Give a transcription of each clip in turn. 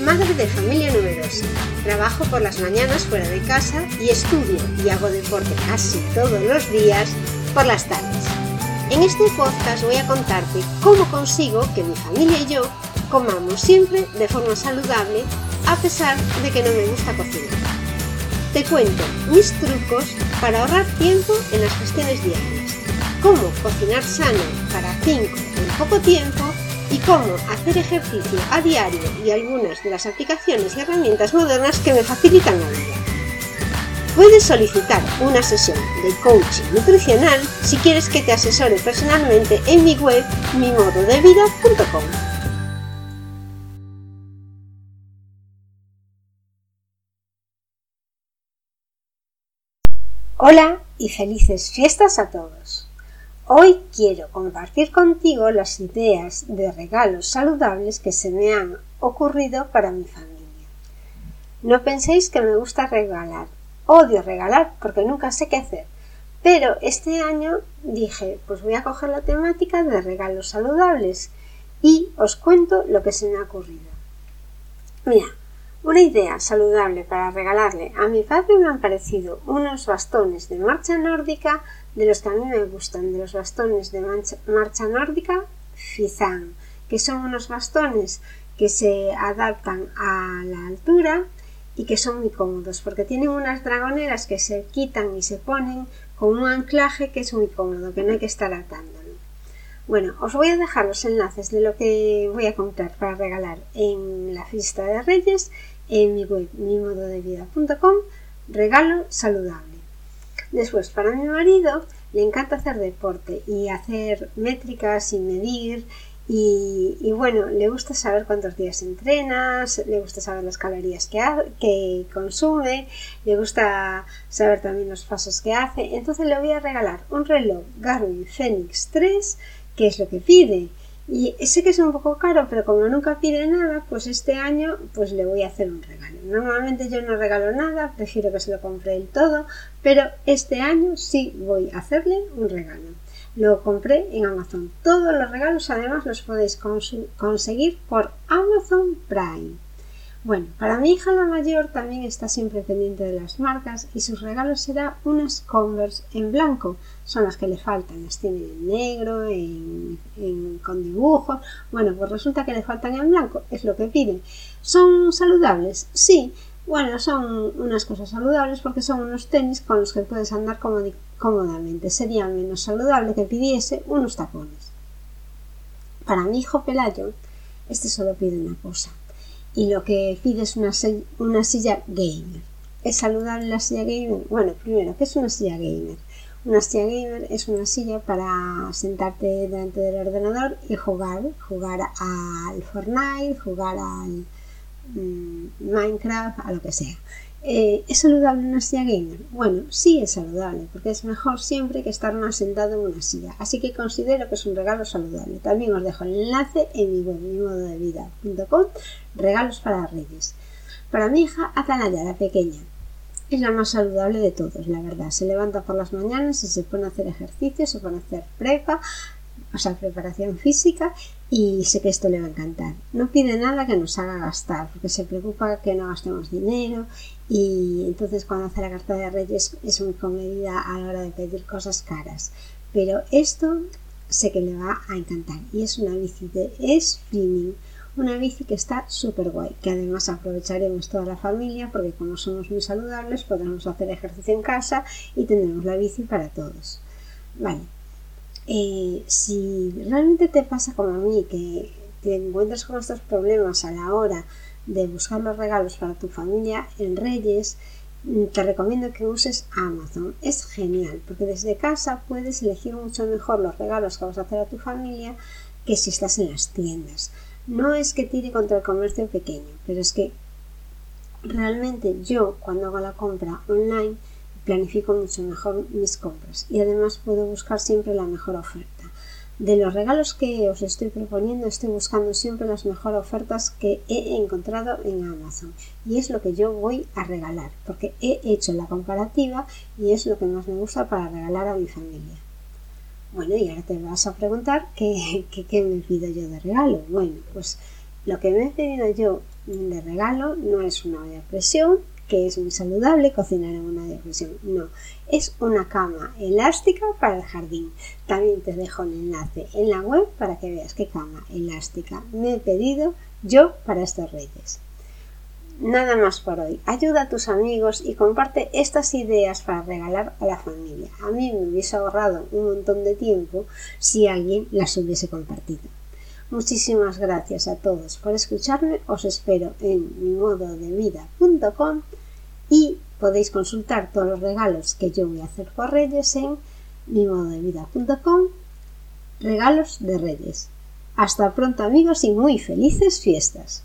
Madre de familia numerosa, trabajo por las mañanas fuera de casa y estudio y hago deporte casi todos los días por las tardes. En este podcast voy a contarte cómo consigo que mi familia y yo comamos siempre de forma saludable a pesar de que no me gusta cocinar. Te cuento mis trucos para ahorrar tiempo en las gestiones diarias, cómo cocinar sano para 5 en poco tiempo y cómo hacer ejercicio a diario y algunas de las aplicaciones y herramientas modernas que me facilitan la vida. Puedes solicitar una sesión de coaching nutricional si quieres que te asesore personalmente en mi web mimododevida.com. Hola y felices fiestas a todos. Hoy quiero compartir contigo las ideas de regalos saludables que se me han ocurrido para mi familia. No penséis que me gusta regalar. Odio regalar porque nunca sé qué hacer. Pero este año dije, pues voy a coger la temática de regalos saludables y os cuento lo que se me ha ocurrido. Mira, una idea saludable para regalarle a mi padre me han parecido unos bastones de marcha nórdica de los que a mí me gustan, de los bastones de marcha nórdica Fizan, que son unos bastones que se adaptan a la altura y que son muy cómodos porque tienen unas dragoneras que se quitan y se ponen con un anclaje que es muy cómodo, que no hay que estar atándolo. Bueno, os voy a dejar los enlaces de lo que voy a comprar para regalar en la fiesta de Reyes en mi web mimododevida.com regalo saludable. Después, para mi marido le encanta hacer deporte y hacer métricas y medir y, bueno, le gusta saber cuántos días entrenas, le gusta saber las calorías que, que consume, le gusta saber también los pasos que hace. Entonces le voy a regalar un reloj Garmin Fenix 3, que es lo que pide. Y sé que es un poco caro, pero como nunca pide nada, pues este año pues le voy a hacer un regalo. Normalmente yo no regalo nada, prefiero que se lo compre él todo, pero este año sí voy a hacerle un regalo. Lo compré en Amazon. Todos los regalos además los podéis conseguir por Amazon Prime. Bueno, para mi hija la mayor también está siempre pendiente de las marcas y sus regalos será unas Converse en blanco. Son las que le faltan, las tiene en negro, con dibujos. Bueno, pues resulta que le faltan en blanco, es lo que piden. ¿Son saludables? Sí. Bueno, son unas cosas saludables porque son unos tenis con los que puedes andar cómodamente. Sería menos saludable que pidiese unos tacones. Para mi hijo Pelayo, este solo pide una cosa y lo que pide es una, una silla gamer. ¿Es saludable la silla gamer? Bueno, primero, ¿qué es una silla gamer? Una silla gamer es una silla para sentarte delante del ordenador y jugar, jugar al Fortnite, jugar al mm, Minecraft, a lo que sea. Eh, ¿Es saludable una silla gamer? Bueno, sí es saludable, porque es mejor siempre que estar más sentado en una silla. Así que considero que es un regalo saludable. También os dejo el enlace en mi web, mi modo de regalos para reyes. Para mi hija, Atalaya, la pequeña. Es la más saludable de todos, la verdad. Se levanta por las mañanas y se pone a hacer ejercicio, se pone a hacer prepa, o sea, preparación física y sé que esto le va a encantar. No pide nada que nos haga gastar, porque se preocupa que no gastemos dinero y entonces cuando hace la carta de Reyes es muy comedida a la hora de pedir cosas caras. Pero esto sé que le va a encantar y es una bici de spinning, una bici que está súper guay, que además aprovecharemos toda la familia porque como somos muy saludables podremos hacer ejercicio en casa y tendremos la bici para todos. Vale, eh, si realmente te pasa como a mí, que te encuentras con estos problemas a la hora de buscar los regalos para tu familia en Reyes, mm, te recomiendo que uses Amazon. Es genial porque desde casa puedes elegir mucho mejor los regalos que vas a hacer a tu familia que si estás en las tiendas. No es que tire contra el comercio pequeño, pero es que realmente yo cuando hago la compra online planifico mucho mejor mis compras y además puedo buscar siempre la mejor oferta. De los regalos que os estoy proponiendo, estoy buscando siempre las mejores ofertas que he encontrado en Amazon. Y es lo que yo voy a regalar, porque he hecho la comparativa y es lo que más me gusta para regalar a mi familia. Bueno, y ahora te vas a preguntar qué, qué, me pido yo de regalo. Bueno, pues lo que me he pedido yo de regalo no es una olla presión, que es muy saludable cocinar en una difusión. No, es una cama elástica para el jardín. También te dejo el enlace en la web para que veas qué cama elástica me he pedido yo para estos reyes. Nada más por hoy. Ayuda a tus amigos y comparte estas ideas para regalar a la familia. A mí me hubiese ahorrado un montón de tiempo si alguien las hubiese compartido. Muchísimas gracias a todos por escucharme. Os espero en mimododevida.com y podéis consultar todos los regalos que yo voy a hacer por Reyes en mimododevida.com Regalos de Reyes. Hasta pronto amigos y muy felices fiestas.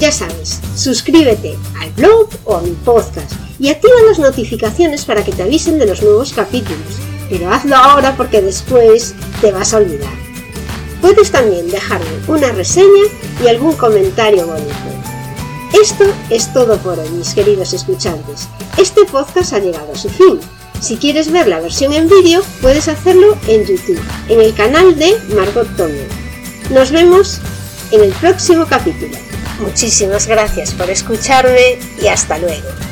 Ya sabes, suscríbete al blog o a mi podcast y activa las notificaciones para que te avisen de los nuevos capítulos pero hazlo ahora porque después te vas a olvidar. Puedes también dejarme una reseña y algún comentario bonito. Esto es todo por hoy, mis queridos escuchantes. Este podcast ha llegado a su fin. Si quieres ver la versión en vídeo, puedes hacerlo en YouTube, en el canal de Margot Toño. Nos vemos en el próximo capítulo. Muchísimas gracias por escucharme y hasta luego.